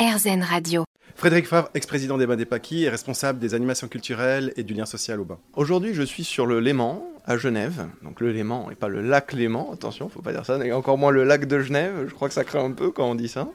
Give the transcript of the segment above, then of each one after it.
RZN Radio. Frédéric Favre, ex-président des Bains des Paquis et responsable des animations culturelles et du lien social au bain. Aujourd'hui, je suis sur le Léman, à Genève. Donc le Léman et pas le lac Léman, attention, faut pas dire ça, et encore moins le lac de Genève. Je crois que ça craint un peu quand on dit ça.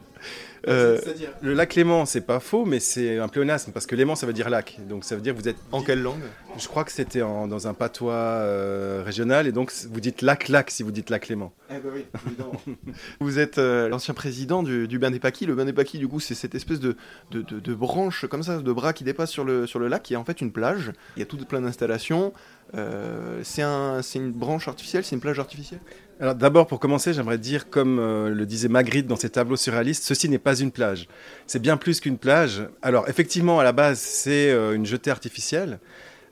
Euh, C'est-à-dire, le lac Léman, c'est pas faux, mais c'est un pléonasme parce que Léman, ça veut dire lac. Donc ça veut dire que vous êtes. En quelle langue? Je crois que c'était en- dans un patois euh, régional et donc vous dites lac-lac si vous dites lac Léman. Eh ben oui, évidemment. Vous êtes euh, l'ancien président du, du Bain des Paquis. Le Bain des Paquis, du coup, c'est cette espèce de, de, de- de branche comme ça, de bras qui dépasse sur le, sur le lac, qui est en fait une plage. Il y a tout plein d'installations. Euh, c'est un, une branche artificielle, c'est une plage artificielle Alors d'abord, pour commencer, j'aimerais dire, comme euh, le disait Magritte dans ses tableaux surréalistes, ceci n'est pas une plage. C'est bien plus qu'une plage. Alors effectivement, à la base, c'est euh, une jetée artificielle.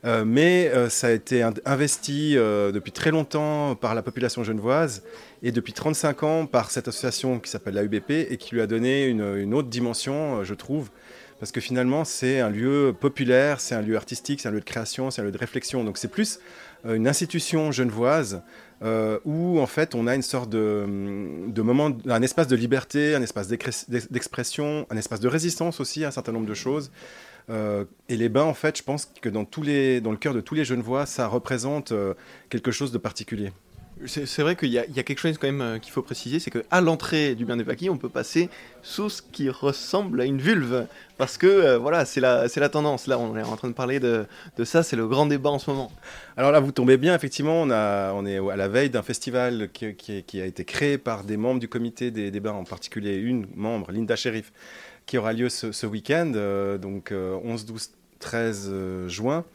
Euh, mais euh, ça a été in- investi euh, depuis très longtemps par la population genevoise et depuis 35 ans par cette association qui s'appelle la UBP et qui lui a donné une, autre dimension, je trouve, parce que finalement c'est un lieu populaire, c'est un lieu artistique, c'est un lieu de création, c'est un lieu de réflexion. Donc c'est plus une institution genevoise où en fait on a une sorte de, de moment, un espace de liberté, un espace d'expression, un espace de résistance aussi à un certain nombre de choses. Euh, et les bains, en fait, je pense que dans, le cœur de tous les Genevois, ça représente euh, quelque chose de particulier. C'est vrai qu'il y, a- quelque chose quand même euh, qu'il faut préciser, c'est qu'à l'entrée du bain des paquis, on peut passer sous ce qui ressemble à une vulve, parce que euh, voilà, c'est la, tendance. Là, on est en train de parler de, ça, c'est le grand débat en ce moment. Alors là, vous tombez bien, effectivement, on, est à la veille d'un festival qui, a été créé par des membres du comité des, bains, en particulier une membre, Linda Sheriff, qui aura lieu ce, week-end, euh, donc euh, 11, 12, 13 euh, juin.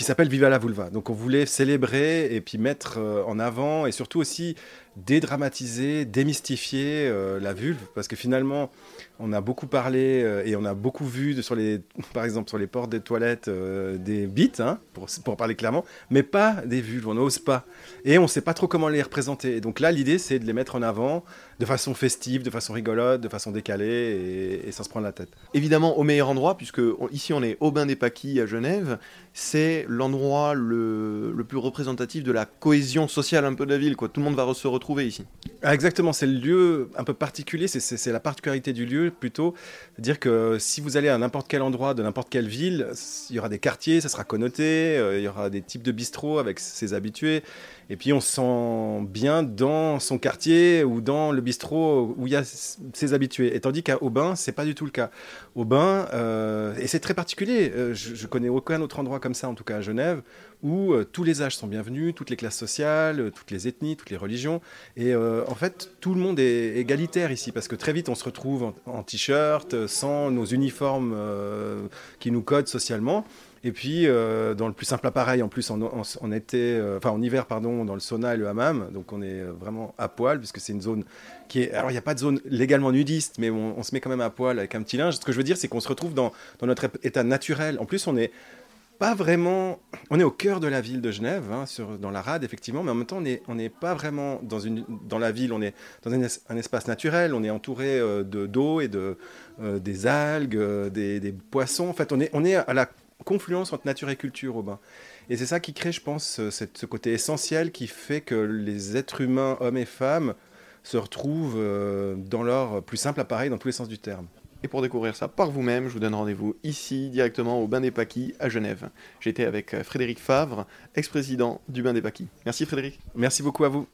Qui s'appelle Viva la Vulva. Donc on voulait célébrer et puis mettre euh, en avant et surtout aussi dédramatiser, démystifier euh, la vulve parce que finalement on a beaucoup parlé euh, et on a beaucoup vu sur les, par exemple sur les portes des toilettes des bites, hein, pour, pour parler clairement, mais pas des vulves, on n'ose pas. Et on ne sait pas trop comment les représenter. Donc là l'idée c'est de les mettre en avant de façon festive, de façon rigolote, de façon décalée et, et sans se prendre la tête. Évidemment, au meilleur endroit, puisque ici on est au bain des paquis à Genève, c'est l'endroit le, plus représentatif de la cohésion sociale un peu de la ville. Quoi. Tout le monde va se retrouver ici. Ah, exactement, c'est le lieu un peu particulier, c'est- la particularité du lieu plutôt. C'est-à-dire que si vous allez à n'importe quel endroit de n'importe quelle ville, il y aura des quartiers, ça sera connoté, euh, il y aura des types de bistrots avec ses habitués, et puis on se sent bien dans son quartier ou dans le bistrot où il y a ses habitués. Et tandis qu'à Aubin, c'est pas du tout le cas. Aubin, euh, et c'est très particulier, euh, je, je connais aucun autre endroit comme ça, en tout cas Genève, où euh, tous les âges sont bienvenus, toutes les classes sociales, euh, toutes les ethnies, toutes les religions. Et euh, en fait, tout le monde est égalitaire ici, parce que très vite, on se retrouve en, t-shirt, sans nos uniformes qui nous codent socialement. Et puis, dans le plus simple appareil, en plus, en, en- enfin en hiver, pardon, dans le sauna et le hammam. Donc, on est vraiment à poil, puisque c'est une zone qui est. Alors, il n'y a pas de zone légalement nudiste, mais on, se met quand même à poil avec un petit linge. Ce que je veux dire, c'est qu'on se retrouve dans notre état naturel. En plus, on est pas vraiment. On est au cœur de la ville de Genève, hein, sur, dans la rade, effectivement, mais en même temps, on n'est pas vraiment dans, une, dans la ville, on est dans un, es- un espace naturel, on est entouré euh, de- d'eau et de, euh, des algues, euh, des, des poissons. En fait, on est, on est à la confluence entre nature et culture au bain. Et c'est ça qui crée, je pense, ce côté essentiel qui fait que les êtres humains, hommes et femmes, se retrouvent dans leur plus simple appareil, dans tous les sens du terme. Et pour découvrir ça par vous-même, je vous donne rendez-vous ici, directement au bain des paquis à Genève. J'étais avec euh, Frédéric Favre, ex-président du bain des paquis. Merci Frédéric. Merci beaucoup à vous.